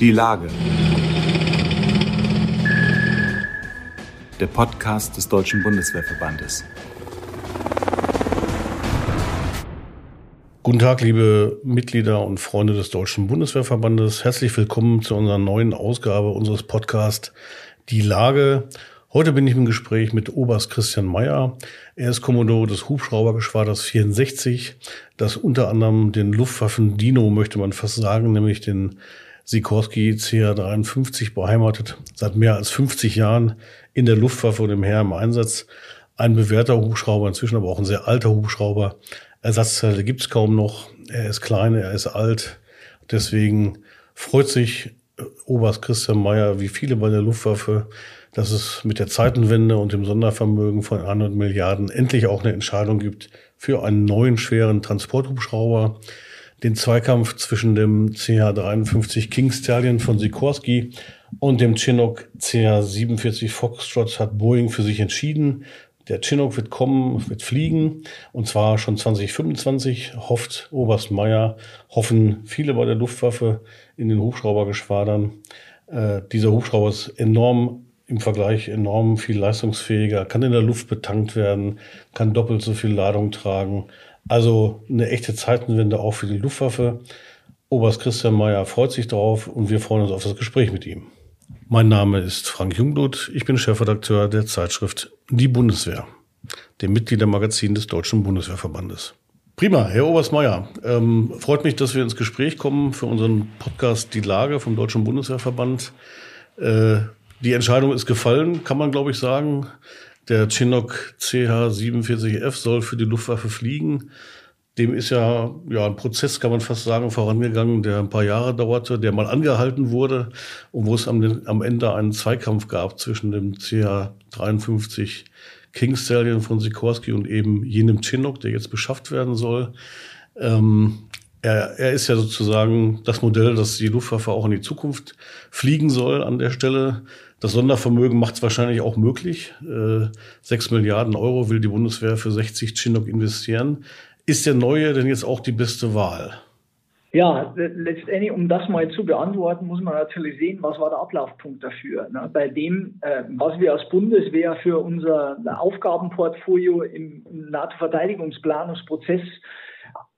Die Lage. Der Podcast des Deutschen Bundeswehrverbandes. Guten Tag, liebe Mitglieder und Freunde des Deutschen Bundeswehrverbandes. Herzlich willkommen zu unserer neuen Ausgabe unseres Podcasts Die Lage. Heute bin ich im Gespräch mit Oberst Christian Mayer. Er ist Kommodore des Hubschraubergeschwaders 64, das unter anderem den Luftwaffen Dino, möchte man fast sagen, nämlich den Sikorsky CH-53 beheimatet, seit mehr als 50 Jahren in der Luftwaffe und im Heer im Einsatz. Ein bewährter Hubschrauber, inzwischen aber auch ein sehr alter Hubschrauber. Ersatzteile gibt's kaum noch. Er ist klein, er ist alt. Deswegen freut sich Oberst Christian Mayer, wie viele bei der Luftwaffe, dass es mit der Zeitenwende und dem Sondervermögen von 100 Milliarden endlich auch eine Entscheidung gibt für einen neuen schweren Transporthubschrauber. Den Zweikampf zwischen dem CH-53 King Stallion von Sikorsky und dem Chinook CH-47 Foxtrot hat Boeing für sich entschieden. Der Chinook wird kommen, wird fliegen, und zwar schon 2025, hofft Oberst Meyer, hoffen viele bei der Luftwaffe in den Hubschraubergeschwadern. Äh, dieser Hubschrauber ist enorm im Vergleich enorm viel leistungsfähiger, kann in der Luft betankt werden, kann doppelt so viel Ladung tragen. Also eine echte Zeitenwende auch für die Luftwaffe. Oberst Christian Mayer freut sich darauf und wir freuen uns auf das Gespräch mit ihm. Mein Name ist Frank Jungblut. Ich bin Chefredakteur der Zeitschrift Die Bundeswehr, dem Mitgliedermagazin des Deutschen Bundeswehrverbandes. Prima, Herr Oberst Mayer. Ähm, freut mich, dass wir ins Gespräch kommen für unseren Podcast Die Lage vom Deutschen Bundeswehrverband. Äh, die Entscheidung ist gefallen, kann man glaube ich sagen. Der Chinook CH-47F soll für die Luftwaffe fliegen. Dem ist ja, ja ein Prozess, kann man fast sagen, vorangegangen, der ein paar Jahre dauerte, der mal angehalten wurde und wo es am, am Ende einen Zweikampf gab zwischen dem CH-53 King Stallion von Sikorsky und eben jenem Chinook, der jetzt beschafft werden soll. Ähm, er, er ist ja sozusagen das Modell, das die Luftwaffe auch in die Zukunft fliegen soll an der Stelle. Das Sondervermögen macht es wahrscheinlich auch möglich. Äh, sechs Milliarden Euro will die Bundeswehr für 60 Chinook investieren. Ist der neue denn jetzt auch die beste Wahl? Ja, letztendlich, um das mal zu beantworten, muss man natürlich sehen, was war der Ablaufpunkt dafür. Ne? Bei dem, äh, was wir als Bundeswehr für unser Aufgabenportfolio im NATO-Verteidigungsplanungsprozess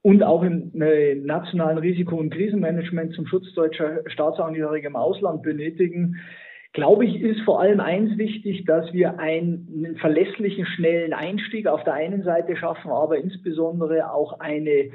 und auch im äh, nationalen Risiko- und Krisenmanagement zum Schutz deutscher Staatsangehöriger im Ausland benötigen, glaube ich, ist vor allem eins wichtig, dass wir einen verlässlichen, schnellen Einstieg auf der einen Seite schaffen, aber insbesondere auch eine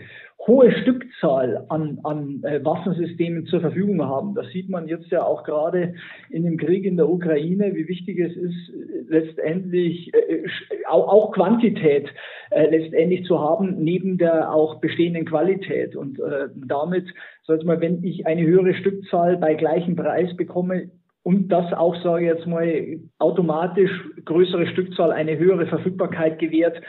hohe Stückzahl an, an äh, Waffensystemen zur Verfügung haben. Das sieht man jetzt ja auch gerade in dem Krieg in der Ukraine, wie wichtig es ist, äh, letztendlich äh, auch, auch Quantität äh, letztendlich zu haben, neben der auch bestehenden Qualität. Und äh, damit sollte man, wenn ich eine höhere Stückzahl bei gleichem Preis bekomme, und das auch, sage ich jetzt mal, automatisch größere Stückzahl eine höhere Verfügbarkeit gewährt,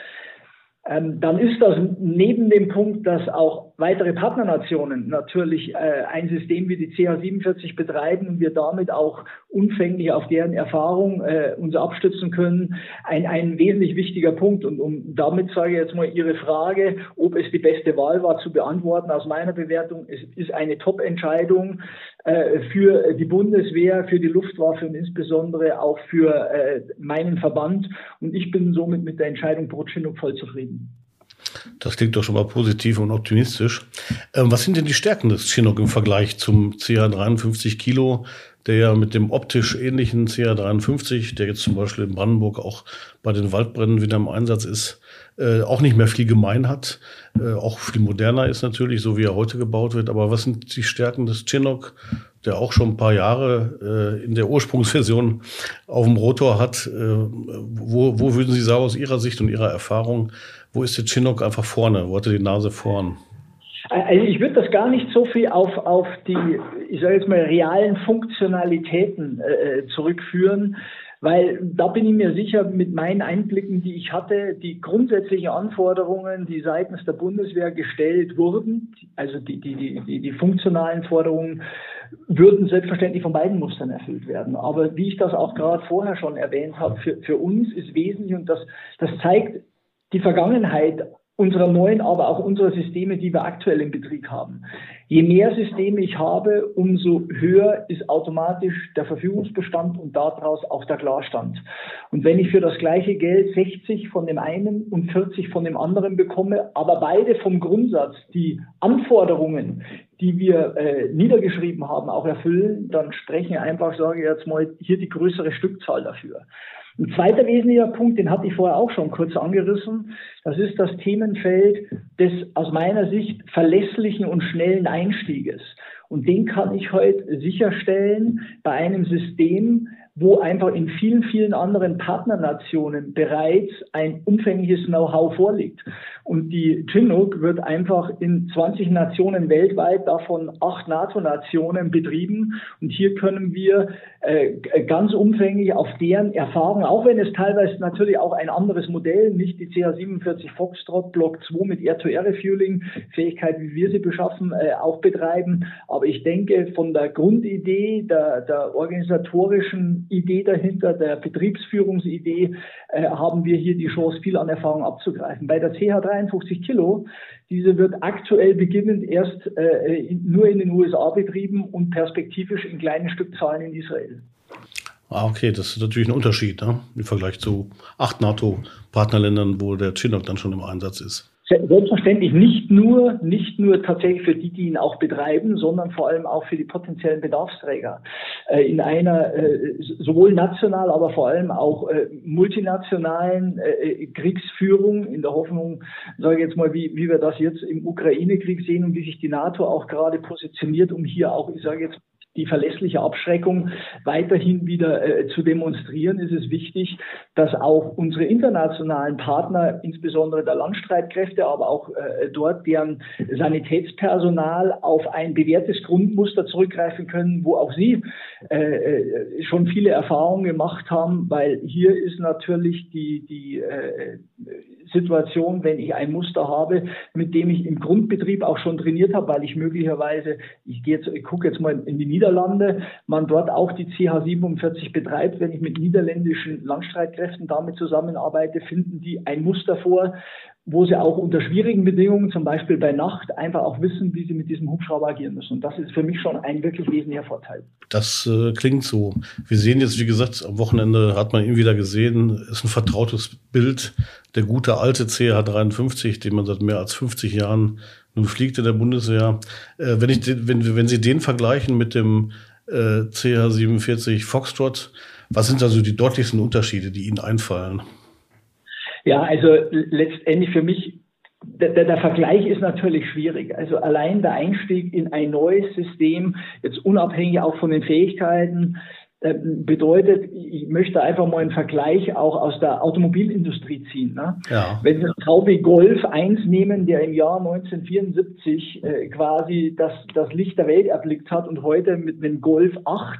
ähm, dann ist das neben dem Punkt, dass auch weitere Partnernationen natürlich äh, ein System wie die CH47 betreiben und wir damit auch umfänglich auf deren Erfahrung äh, uns abstützen können, ein, ein wesentlich wichtiger Punkt. Und um damit sage ich jetzt mal Ihre Frage, ob es die beste Wahl war, zu beantworten, aus meiner Bewertung, es ist eine Top-Entscheidung äh, für die Bundeswehr, für die Luftwaffe und insbesondere auch für äh, meinen Verband. Und ich bin somit mit der Entscheidung Brotschinuk voll zufrieden. Das klingt doch schon mal positiv und optimistisch. Ähm, was sind denn die Stärken des Chinook im Vergleich zum CH53 Kilo, der ja mit dem optisch ähnlichen CH53, der jetzt zum Beispiel in Brandenburg auch bei den Waldbränden wieder im Einsatz ist, äh, auch nicht mehr viel gemein hat. Äh, auch viel moderner ist natürlich, so wie er heute gebaut wird. Aber was sind die Stärken des Chinook, der auch schon ein paar Jahre äh, in der Ursprungsversion auf dem Rotor hat? Äh, wo, wo würden Sie sagen, aus Ihrer Sicht und Ihrer Erfahrung, wo ist der Chinook einfach vorne? Wo hat er die Nase vorn? Also ich würde das gar nicht so viel auf, auf die, ich sage jetzt mal, realen Funktionalitäten äh, zurückführen, weil da bin ich mir sicher, mit meinen Einblicken, die ich hatte, die grundsätzlichen Anforderungen, die seitens der Bundeswehr gestellt wurden, also die, die, die, die, funktionalen Forderungen, würden selbstverständlich von beiden Mustern erfüllt werden. Aber wie ich das auch gerade vorher schon erwähnt habe, für, für uns ist wesentlich, und das, das zeigt die Vergangenheit unserer neuen, aber auch unserer Systeme, die wir aktuell im Betrieb haben. Je mehr Systeme ich habe, umso höher ist automatisch der Verfügungsbestand und daraus auch der Klarstand. Und wenn ich für das gleiche Geld 60 von dem einen und 40 von dem anderen bekomme, aber beide vom Grundsatz die Anforderungen, die wir äh, niedergeschrieben haben, auch erfüllen, dann sprechen einfach, sage ich jetzt mal, hier die größere Stückzahl dafür. Ein zweiter wesentlicher Punkt, den hatte ich vorher auch schon kurz angerissen, das ist das Themenfeld des aus meiner Sicht verlässlichen und schnellen Einstieges. Und den kann ich heute sicherstellen bei einem System, wo einfach in vielen, vielen anderen Partnernationen bereits ein umfängliches Know-how vorliegt. Und die Chinook wird einfach in 20 Nationen weltweit, davon acht NATO-Nationen betrieben. Und hier können wir äh, ganz umfänglich auf deren Erfahrung, auch wenn es teilweise natürlich auch ein anderes Modell, nicht die CH47 Foxtrot Block 2 mit Air-to-Air-Refueling Fähigkeit, wie wir sie beschaffen, äh, auch betreiben. Aber ich denke, von der Grundidee, der, der organisatorischen Idee dahinter, der Betriebsführungsidee, äh, haben wir hier die Chance, viel an Erfahrung abzugreifen. Bei der CH53 Kilo, diese wird aktuell beginnend erst äh, nur in den USA betrieben und perspektivisch in kleinen Stückzahlen in Israel. Ah, okay, das ist natürlich ein Unterschied ne? im Vergleich zu acht NATO-Partnerländern, wo der Chinook dann schon im Einsatz ist. Selbstverständlich nicht nur, nicht nur tatsächlich für die, die ihn auch betreiben, sondern vor allem auch für die potenziellen Bedarfsträger. Äh, in einer äh, sowohl national, aber vor allem auch äh, multinationalen Kriegsführung, in der Hoffnung, sage ich jetzt mal, wie, wie wir das jetzt im Ukraine-Krieg sehen und wie sich die NATO auch gerade positioniert, um hier auch, ich sage jetzt die verlässliche Abschreckung weiterhin wieder äh, zu demonstrieren, ist es wichtig, dass auch unsere internationalen Partner, insbesondere der Landstreitkräfte, aber auch äh, dort deren Sanitätspersonal auf ein bewährtes Grundmuster zurückgreifen können, wo auch sie äh, äh schon viele Erfahrungen gemacht haben, weil hier ist natürlich die, die äh, Situation, wenn ich ein Muster habe, mit dem ich im Grundbetrieb auch schon trainiert habe, weil ich möglicherweise, ich gehe jetzt, ich gucke jetzt mal in die Niederlande, man dort auch die CH47 betreibt, wenn ich mit niederländischen Landstreitkräften damit zusammenarbeite, finden die ein Muster vor, wo sie auch unter schwierigen Bedingungen, zum Beispiel bei Nacht, einfach auch wissen, wie sie mit diesem Hubschrauber agieren müssen. Und das ist für mich schon ein wirklich wesentlicher Vorteil. Das äh, klingt so. Wir sehen jetzt, wie gesagt, am Wochenende hat man ihn wieder gesehen, ist ein vertrautes Bild. Der gute alte CH53, den man seit mehr als 50 Jahren nun fliegt in der Bundeswehr. Äh, wenn, ich, wenn, wenn Sie den vergleichen mit dem äh, CH47 Foxtrot, was sind also die deutlichsten Unterschiede, die Ihnen einfallen? Ja, also letztendlich für mich, der, der, Vergleich ist natürlich schwierig. Also allein der Einstieg in ein neues System, jetzt unabhängig auch von den Fähigkeiten, äh, bedeutet, ich möchte einfach mal einen Vergleich auch aus der Automobilindustrie ziehen. Ne? Ja. Wenn Sie VW Golf 1 nehmen, der im Jahr 1974 äh, quasi das, das Licht der Welt erblickt hat und heute mit dem Golf 8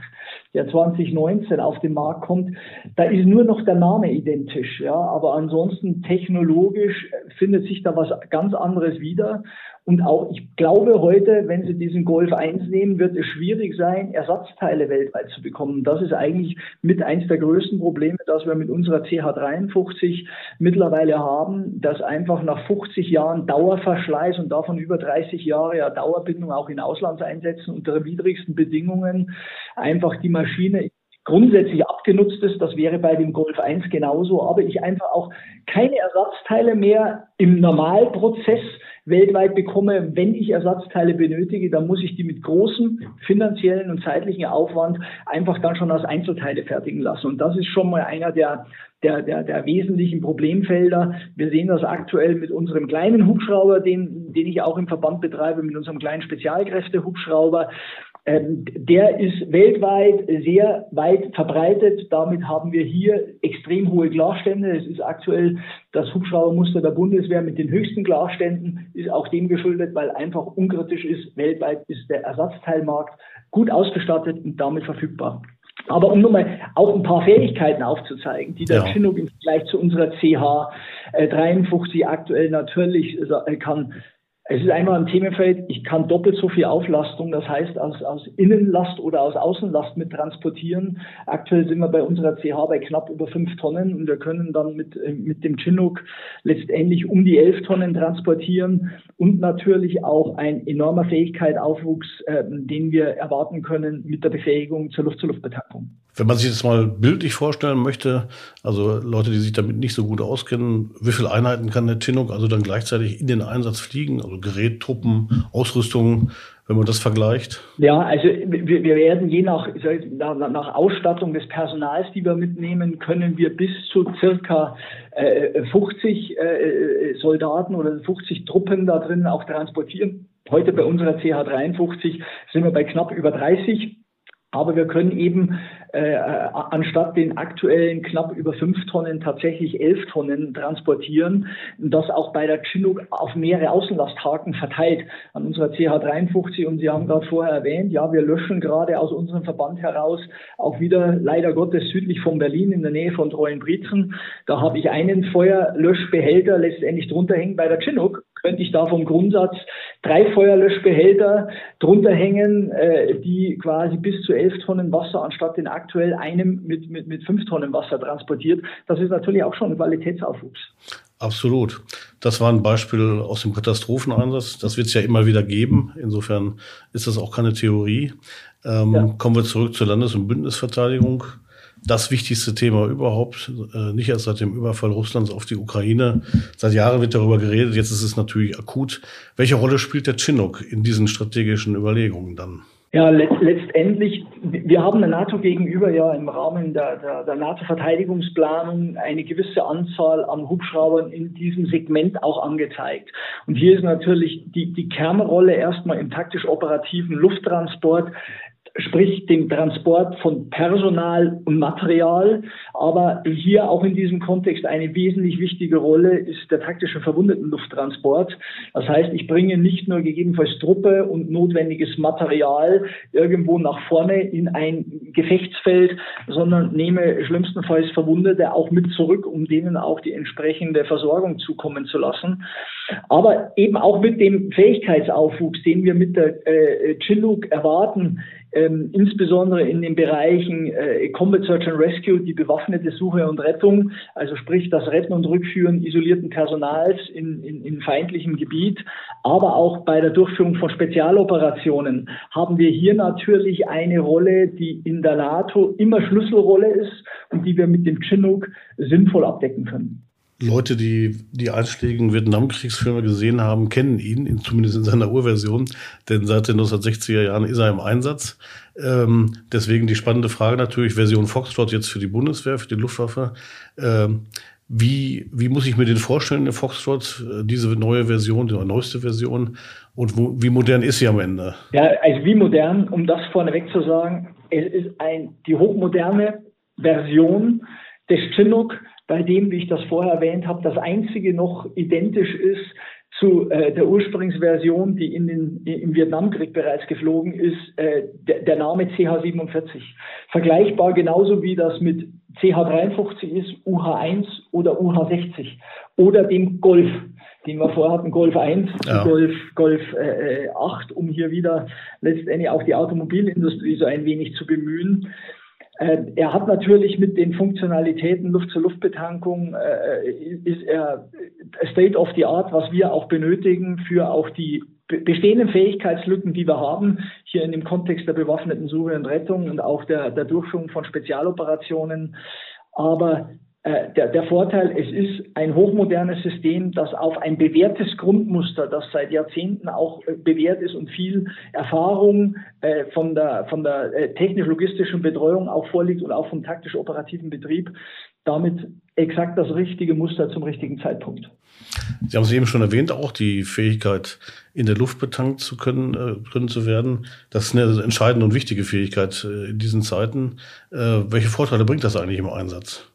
der 2019 auf den Markt kommt, da ist nur noch der Name identisch, ja, aber ansonsten technologisch findet sich da was ganz anderes wieder. Und auch, ich glaube heute, wenn Sie diesen Golf 1 nehmen, wird es schwierig sein, Ersatzteile weltweit zu bekommen. Das ist eigentlich mit eins der größten Probleme, dass wir mit unserer CH53 mittlerweile haben, dass einfach nach 50 Jahren Dauerverschleiß und davon über 30 Jahre ja Dauerbindung auch in Auslandseinsätzen unter widrigsten Bedingungen einfach die Maschine grundsätzlich abgenutzt ist. Das wäre bei dem Golf 1 genauso. Aber ich einfach auch keine Ersatzteile mehr im Normalprozess weltweit bekomme, wenn ich Ersatzteile benötige, dann muss ich die mit großem finanziellen und zeitlichen Aufwand einfach dann schon als Einzelteile fertigen lassen. Und das ist schon mal einer der, der, der, der wesentlichen Problemfelder. Wir sehen das aktuell mit unserem kleinen Hubschrauber, den, den ich auch im Verband betreibe, mit unserem kleinen Spezialkräfte-Hubschrauber. Ähm, der ist weltweit sehr weit verbreitet. Damit haben wir hier extrem hohe Glasstände. Es ist aktuell das Hubschraubermuster der Bundeswehr mit den höchsten Glasständen, ist auch dem geschuldet, weil einfach unkritisch ist. Weltweit ist der Ersatzteilmarkt gut ausgestattet und damit verfügbar. Aber um nur mal auch ein paar Fähigkeiten aufzuzeigen, die der ja. Chinook im Vergleich zu unserer CH 53 aktuell natürlich äh, kann. Es ist einmal ein Themenfeld, ich kann doppelt so viel Auflastung, das heißt aus, aus Innenlast oder aus Außenlast mit transportieren. Aktuell sind wir bei unserer CH bei knapp über fünf Tonnen und wir können dann mit, äh, mit dem Chinook letztendlich um die elf Tonnen transportieren und natürlich auch ein enormer Fähigkeitsaufwuchs, äh, den wir erwarten können mit der Befähigung zur Luft-zu-Luft-Betankung. Wenn man sich das mal bildlich vorstellen möchte, also Leute, die sich damit nicht so gut auskennen, wie viele Einheiten kann der Chinook also dann gleichzeitig in den Einsatz fliegen? Also Gerät, Truppen, Ausrüstung, wenn man das vergleicht? Ja, also wir, wir werden je nach, nach, Ausstattung des Personals, die wir mitnehmen, können wir bis zu circa äh, 50 äh, Soldaten oder 50 Truppen da drin auch transportieren. Heute bei unserer CH53 sind wir bei knapp über 30. Aber wir können eben äh, anstatt den aktuellen knapp über fünf Tonnen tatsächlich elf Tonnen transportieren. das auch bei der Chinook auf mehrere Außenlasthaken verteilt an unserer CH53. Und Sie haben gerade vorher erwähnt, ja, wir löschen gerade aus unserem Verband heraus auch wieder leider Gottes südlich von Berlin in der Nähe von Treuenbrietzen. Da habe ich einen Feuerlöschbehälter letztendlich drunter hängen bei der Chinook könnte ich da vom Grundsatz drei Feuerlöschbehälter drunter hängen, äh, die quasi bis zu elf Tonnen Wasser anstatt den aktuell einem mit, mit, mit fünf Tonnen Wasser transportiert. Das ist natürlich auch schon ein Qualitätsaufwuchs. Absolut. Das war ein Beispiel aus dem Katastropheneinsatz. Das wird es ja immer wieder geben. Insofern ist das auch keine Theorie. Ähm, ja. Kommen wir zurück zur Landes- und Bündnisverteidigung das wichtigste Thema überhaupt, äh, nicht erst seit dem Überfall Russlands auf die Ukraine. Seit Jahren wird darüber geredet, jetzt ist es natürlich akut. Welche Rolle spielt der Chinook in diesen strategischen Überlegungen dann? Ja, let letztendlich, wir haben der NATO gegenüber ja im Rahmen der, der, der NATO-Verteidigungsplanung eine gewisse Anzahl an Hubschraubern in diesem Segment auch angezeigt. Und hier ist natürlich die, die Kernrolle erstmal im taktisch-operativen Lufttransport sprich den Transport von Personal und Material. Aber hier auch in diesem Kontext eine wesentlich wichtige Rolle ist der taktische Verwundetenlufttransport. Das heißt, ich bringe nicht nur gegebenenfalls Truppe und notwendiges Material irgendwo nach vorne in ein Gefechtsfeld, sondern nehme schlimmstenfalls Verwundete auch mit zurück, um denen auch die entsprechende Versorgung zukommen zu lassen. Aber eben auch mit dem Fähigkeitsaufwuchs, den wir mit der äh, Chiluk erwarten, ähm, insbesondere in den Bereichen äh, Combat Search and Rescue, die bewaffnete Suche und Rettung, also sprich das Retten und Rückführen isolierten Personals in, in, in feindlichem Gebiet, aber auch bei der Durchführung von Spezialoperationen haben wir hier natürlich eine Rolle, die in der NATO immer Schlüsselrolle ist und die wir mit dem Chinook sinnvoll abdecken können. Leute, die die einschlägigen Vietnamkriegsfilme gesehen haben, kennen ihn, in, zumindest in seiner Urversion, denn seit den 1960er Jahren ist er im Einsatz. Ähm, deswegen die spannende Frage natürlich, Version Foxtrot jetzt für die Bundeswehr, für die Luftwaffe. Ähm, wie, wie muss ich mir den vorstellen, der Foxtrot, äh, diese neue Version, die neueste Version? Und wo, wie modern ist sie am Ende? Ja, also wie modern, um das vorneweg zu sagen, es ist ein, die hochmoderne Version des Chinook, bei dem, wie ich das vorher erwähnt habe, das einzige noch identisch ist zu äh, der Ursprungsversion, die in den, im Vietnamkrieg bereits geflogen ist, äh, der, der Name CH-47. Vergleichbar genauso wie das mit CH-53 ist, UH-1 oder UH-60 oder dem Golf, den wir vorher hatten, Golf 1, ja. Golf, Golf äh, 8, um hier wieder letztendlich auch die Automobilindustrie so ein wenig zu bemühen. Äh, er hat natürlich mit den Funktionalitäten Luft-zu-Luft-Betankung äh, ist er State of the Art, was wir auch benötigen für auch die bestehenden Fähigkeitslücken, die wir haben, hier in dem Kontext der bewaffneten Suche und Rettung und auch der, der Durchführung von Spezialoperationen. Aber äh, der, der Vorteil, es ist ein hochmodernes System, das auf ein bewährtes Grundmuster, das seit Jahrzehnten auch äh, bewährt ist und viel Erfahrung äh, von der, von der äh, technisch-logistischen Betreuung auch vorliegt und auch vom taktisch-operativen Betrieb, damit exakt das richtige Muster zum richtigen Zeitpunkt. Sie haben es eben schon erwähnt, auch die Fähigkeit, in der Luft betankt zu können, äh, können zu werden. Das ist eine entscheidende und wichtige Fähigkeit äh, in diesen Zeiten. Äh, welche Vorteile bringt das eigentlich im Einsatz?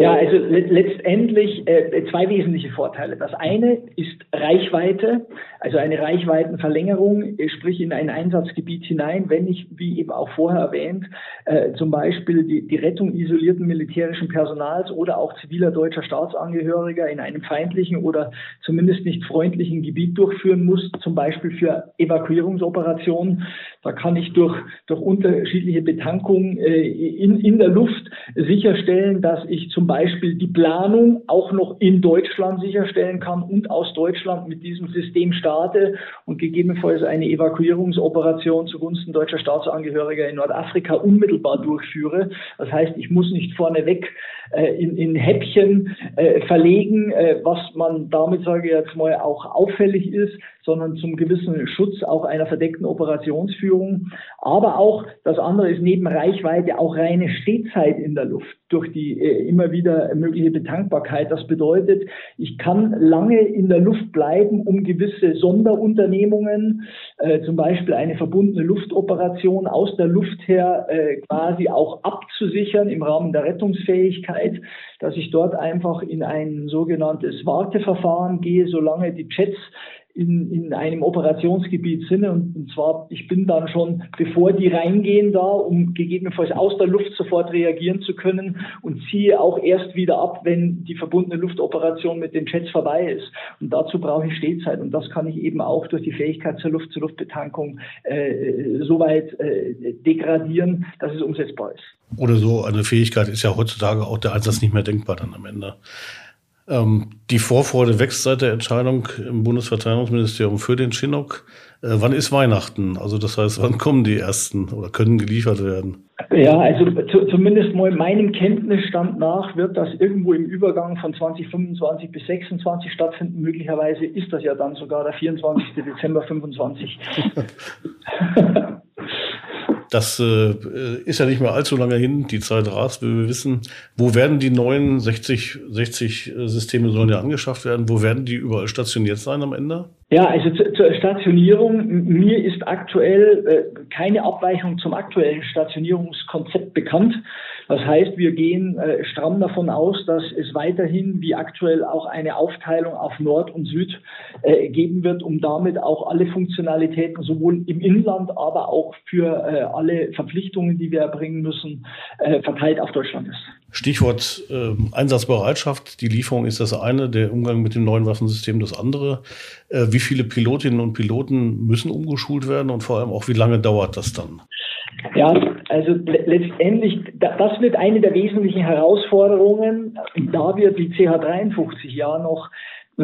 Ja, also letztendlich äh, zwei wesentliche Vorteile. Das eine ist Reichweite, also eine Reichweitenverlängerung, sprich in ein Einsatzgebiet hinein, wenn ich, wie eben auch vorher erwähnt, äh, zum Beispiel die, die Rettung isolierten militärischen Personals oder auch ziviler deutscher Staatsangehöriger in einem feindlichen oder zumindest nicht freundlichen Gebiet durchführen muss, zum Beispiel für Evakuierungsoperationen. Da kann ich durch, durch unterschiedliche Betankungen äh, in, in der Luft sicherstellen, dass ich zum Beispiel die Planung auch noch in Deutschland sicherstellen kann und aus Deutschland mit diesem System starte und gegebenenfalls eine Evakuierungsoperation zugunsten deutscher Staatsangehöriger in Nordafrika unmittelbar durchführe. Das heißt, ich muss nicht vorneweg äh, in, in Häppchen äh, verlegen, äh, was man damit, sage ich jetzt mal, auch auffällig ist, sondern zum gewissen Schutz auch einer verdeckten Operationsführung. Aber auch das andere ist neben Reichweite auch reine Stehzeit in der Luft durch die äh, immer wieder mögliche Betankbarkeit. Das bedeutet, ich kann lange in der Luft bleiben, um gewisse Sonderunternehmungen, äh, zum Beispiel eine verbundene Luftoperation aus der Luft her äh, quasi auch abzusichern im Rahmen der Rettungsfähigkeit, dass ich dort einfach in ein sogenanntes Warteverfahren gehe, solange die Jets in, in einem Operationsgebiet sind. Und, und zwar, ich bin dann schon, bevor die reingehen da, um gegebenenfalls aus der Luft sofort reagieren zu können und ziehe auch erst wieder ab, wenn die verbundene Luftoperation mit den Jets vorbei ist. Und dazu brauche ich Stehzeit. Und das kann ich eben auch durch die Fähigkeit zur Luft-zu-Luft-Betankung äh, so weit äh, degradieren, dass es umsetzbar ist. Oder so eine Fähigkeit ist ja heutzutage auch der Einsatz nicht mehr denkbar dann am Ende. Ähm, die Vorfreude wächst seit der Entscheidung im Bundesverteidigungsministerium für den Chinook. Äh, wann ist Weihnachten? Also das heißt, wann kommen die ersten oder können geliefert werden? Ja, also zu, zumindest mal meinem Kenntnisstand nach wird das irgendwo im Übergang von 2025 bis 26 stattfinden. Möglicherweise ist das ja dann sogar der 24. Dezember 25. Das äh, ist ja nicht mehr allzu lange hin, die Zeit rast, wie wir wissen. Wo werden die neuen 60, 60 äh, Systeme sollen ja angeschafft werden? Wo werden die überall stationiert sein am Ende? Ja, also zu, zur Stationierung. Mir ist aktuell äh, keine Abweichung zum aktuellen Stationierungskonzept bekannt. Das heißt, wir gehen äh, stramm davon aus, dass es weiterhin wie aktuell auch eine Aufteilung auf Nord und Süd äh, geben wird, um damit auch alle Funktionalitäten sowohl im Inland, aber auch für äh, alle Verpflichtungen, die wir erbringen müssen, äh, verteilt auf Deutschland ist. Stichwort äh, Einsatzbereitschaft. Die Lieferung ist das eine, der Umgang mit dem neuen Waffensystem das andere. Äh, wie viele Pilotinnen und Piloten müssen umgeschult werden und vor allem auch, wie lange dauert das dann? Ja, also letztendlich, das wird eine der wesentlichen Herausforderungen, da wir die CH53 ja noch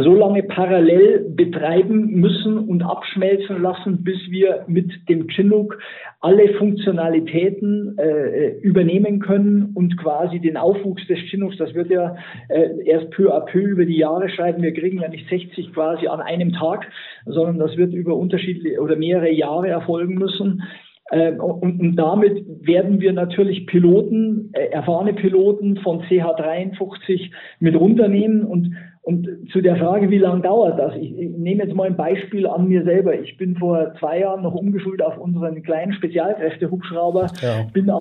so lange parallel betreiben müssen und abschmelzen lassen, bis wir mit dem Chinook alle Funktionalitäten äh, übernehmen können und quasi den Aufwuchs des Chinooks, das wird ja äh, erst peu à peu über die Jahre schreiben. Wir kriegen ja nicht 60 quasi an einem Tag, sondern das wird über unterschiedliche oder mehrere Jahre erfolgen müssen. Ähm, und, damit werden wir natürlich Piloten, äh, erfahrene Piloten von CH53 mit runternehmen und und zu der Frage, wie lange dauert das? Ich, ich, nehme jetzt mal ein Beispiel an mir selber. Ich bin vor zwei Jahren noch umgeschult auf unseren kleinen Spezialkräfte-Hubschrauber, ja. bin auch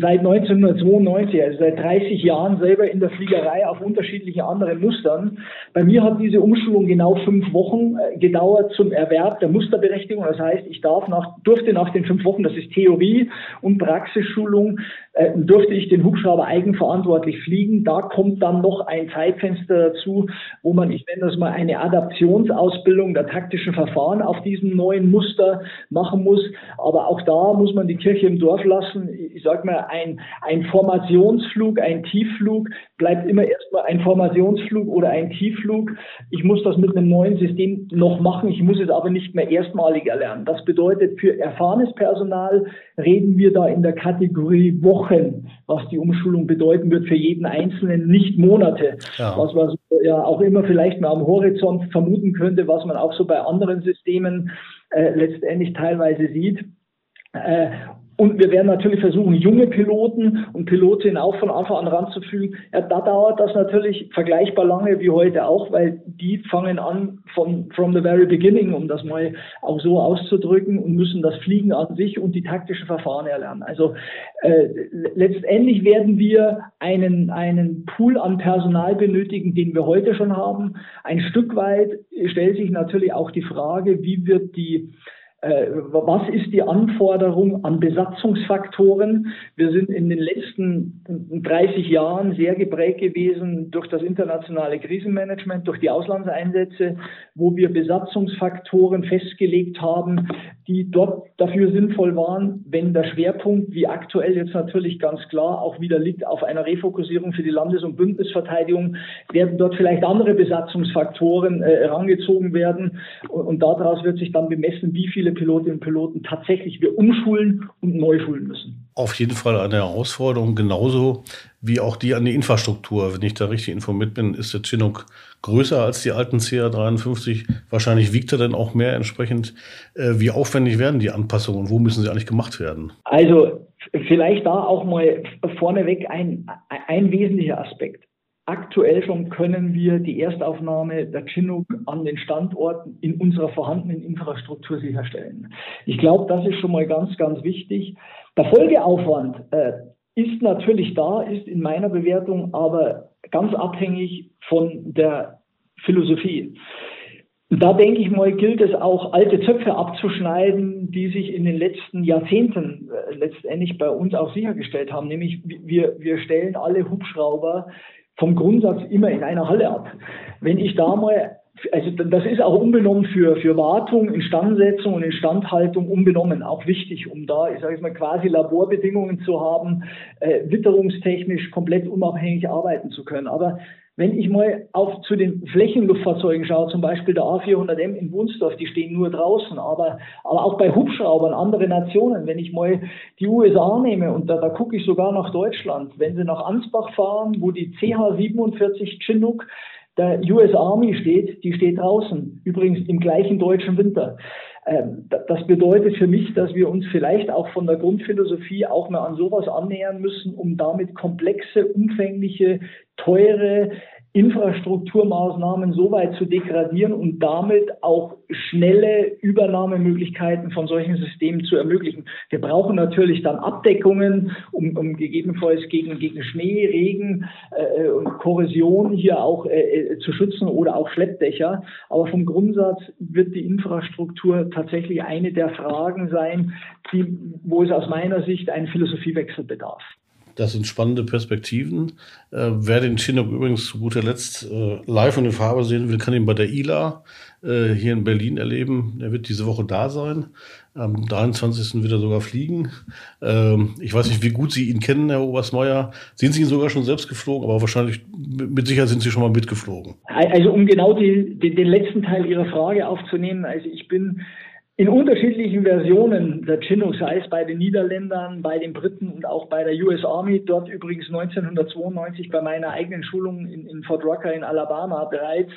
seit 1992, also seit 30 Jahren selber in der Fliegerei auf unterschiedliche andere Mustern. Bei mir hat diese Umschulung genau fünf Wochen äh, gedauert zum Erwerb der Musterberechtigung. Das heißt, ich darf nach, durfte nach den fünf Wochen, das ist Theorie und Praxisschulung, äh, durfte ich den Hubschrauber eigenverantwortlich fliegen. Da kommt dann noch ein Zeitfenster dazu, wo man, ich nenne das mal, eine Adaptionsausbildung der taktischen Verfahren auf diesem neuen Muster machen muss. Aber auch da muss man die Kirche im Dorf lassen. Ich sage mal, ein, ein Formationsflug, ein Tiefflug bleibt immer erstmal ein Formationsflug oder ein Tiefflug. Ich muss das mit einem neuen System noch machen. Ich muss es aber nicht mehr erstmalig erlernen. Das bedeutet, für erfahrenes Personal reden wir da in der Kategorie Wochen was die Umschulung bedeuten wird für jeden Einzelnen, nicht Monate. Ja. Was man so, ja auch immer vielleicht mal am Horizont vermuten könnte, was man auch so bei anderen Systemen äh, letztendlich teilweise sieht. Äh, und wir werden natürlich versuchen, junge Piloten und Pilotinnen auch von Anfang an ranzufügen. Ja, da dauert das natürlich vergleichbar lange wie heute auch, weil die fangen an von from the very beginning, um das mal auch so auszudrücken, und müssen das Fliegen an sich und die taktischen Verfahren erlernen. Also äh, letztendlich werden wir einen, einen Pool an Personal benötigen, den wir heute schon haben. Ein Stück weit stellt sich natürlich auch die Frage, wie wird die was ist die Anforderung an Besatzungsfaktoren? Wir sind in den letzten 30 Jahren sehr geprägt gewesen durch das internationale Krisenmanagement, durch die Auslandseinsätze, wo wir Besatzungsfaktoren festgelegt haben, die dort dafür sinnvoll waren, wenn der Schwerpunkt, wie aktuell jetzt natürlich ganz klar auch wieder liegt, auf einer Refokussierung für die Landes- und Bündnisverteidigung, werden dort vielleicht andere Besatzungsfaktoren äh, herangezogen werden. Und, und daraus wird sich dann bemessen, wie viele Pilotinnen und Piloten tatsächlich wir umschulen und neu schulen müssen. Auf jeden Fall eine Herausforderung, genauso wie auch die an die Infrastruktur. Wenn ich da richtig informiert bin, ist der Chinook größer als die alten CA53. Wahrscheinlich wiegt er dann auch mehr entsprechend. Äh, wie aufwendig werden die Anpassungen und wo müssen sie eigentlich gemacht werden? Also vielleicht da auch mal vorneweg ein, ein wesentlicher Aspekt. Aktuell schon können wir die Erstaufnahme der Chinook an den Standorten in unserer vorhandenen Infrastruktur sicherstellen. Ich glaube, das ist schon mal ganz, ganz wichtig. Der Folgeaufwand äh, ist natürlich da, ist in meiner Bewertung aber ganz abhängig von der Philosophie. Da denke ich mal, gilt es auch, alte Zöpfe abzuschneiden, die sich in den letzten Jahrzehnten äh, letztendlich bei uns auch sichergestellt haben. Nämlich wir, wir stellen alle Hubschrauber vom Grundsatz immer in einer Halle ab. Wenn ich da mal, also das ist auch unbenommen für, für Wartung, Instandsetzung und Instandhaltung unbenommen, auch wichtig, um da, ich sage jetzt mal, quasi Laborbedingungen zu haben, äh, witterungstechnisch komplett unabhängig arbeiten zu können. Aber wenn ich mal auf zu den Flächenluftfahrzeugen schaue, zum Beispiel der A400M in Wunsdorf, die stehen nur draußen, aber, aber auch bei Hubschraubern, andere Nationen, wenn ich mal die USA nehme und da, da gucke ich sogar nach Deutschland, wenn sie nach Ansbach fahren, wo die CH-47 Chinook der US Army steht, die steht draußen, übrigens im gleichen deutschen Winter. Ähm, das bedeutet für mich, dass wir uns vielleicht auch von der Grundphilosophie auch mal an sowas annähern müssen, um damit komplexe, umfängliche, teure Infrastrukturmaßnahmen so weit zu degradieren und damit auch schnelle Übernahmemöglichkeiten von solchen Systemen zu ermöglichen. Wir brauchen natürlich dann Abdeckungen, um, um gegebenenfalls gegen, gegen Schnee, Regen äh, und Korrosion hier auch äh, äh, zu schützen oder auch Schleppdächer. Aber vom Grundsatz wird die Infrastruktur tatsächlich eine der Fragen sein, die, wo es aus meiner Sicht einen Philosophiewechsel bedarf. Das sind spannende Perspektiven. Äh, wer den Chinook übrigens zu guter Letzt äh, live und in Farbe sehen will, kann ihn bei der ILA äh, hier in Berlin erleben. Er wird diese Woche da sein. Am 23. wird er sogar fliegen. Ähm, ich weiß nicht, wie gut Sie ihn kennen, Herr Obersmeier. Sind Sie ihn sogar schon selbst geflogen? Aber wahrscheinlich, mit Sicherheit sind Sie schon mal mitgeflogen. Also um genau die, den, den letzten Teil Ihrer Frage aufzunehmen. Also ich bin in unterschiedlichen Versionen der Chinook, sei es bei den Niederländern, bei den Briten und auch bei der US Army, dort übrigens 1992 bei meiner eigenen Schulung in, in Fort Rucker in Alabama bereits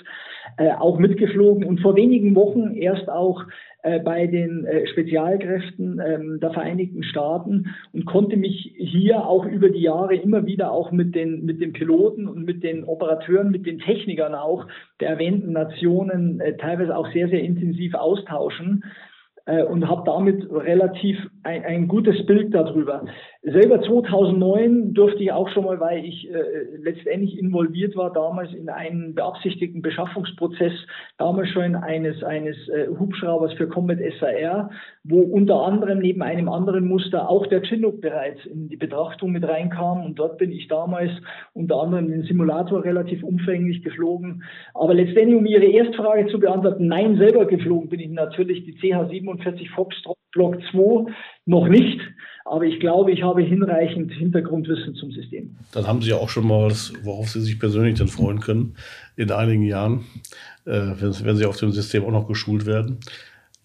äh, auch mitgeflogen und vor wenigen Wochen erst auch äh, bei den äh, Spezialkräften ähm, der Vereinigten Staaten und konnte mich hier auch über die Jahre immer wieder auch mit den, mit den Piloten und mit den Operateuren, mit den Technikern auch der erwähnten Nationen äh, teilweise auch sehr, sehr intensiv austauschen äh, und habe damit relativ ein, ein, gutes Bild darüber. Selber 2009 durfte ich auch schon mal, weil ich äh, letztendlich involviert war, damals in einen beabsichtigten Beschaffungsprozess, damals schon eines, eines äh, Hubschraubers für Combat SAR, wo unter anderem neben einem anderen Muster auch der Chinook bereits in die Betrachtung mit reinkam. Und dort bin ich damals unter anderem den Simulator relativ umfänglich geflogen. Aber letztendlich, um Ihre Erstfrage zu beantworten, nein, selber geflogen bin ich natürlich die CH-47 Foxtrot Block 2 noch nicht. Aber ich glaube, ich habe hinreichend Hintergrundwissen zum System. Dann haben Sie ja auch schon mal was, worauf Sie sich persönlich dann freuen können in einigen Jahren, äh, wenn, wenn Sie auf dem System auch noch geschult werden.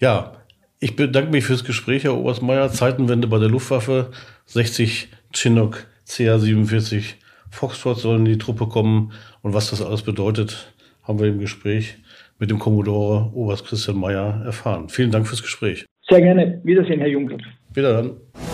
Ja, ich bedanke mich fürs Gespräch, Herr Obersmeier. Zeitenwende bei der Luftwaffe. 60 Chinook CA-47 Foxtrot sollen in die Truppe kommen. Und was das alles bedeutet, haben wir im Gespräch mit dem Kommodore Oberst Christian Meyer erfahren. Vielen Dank fürs Gespräch. Sehr gerne. Wiedersehen, Herr Juncker. Wieder dann. Bundeswehr.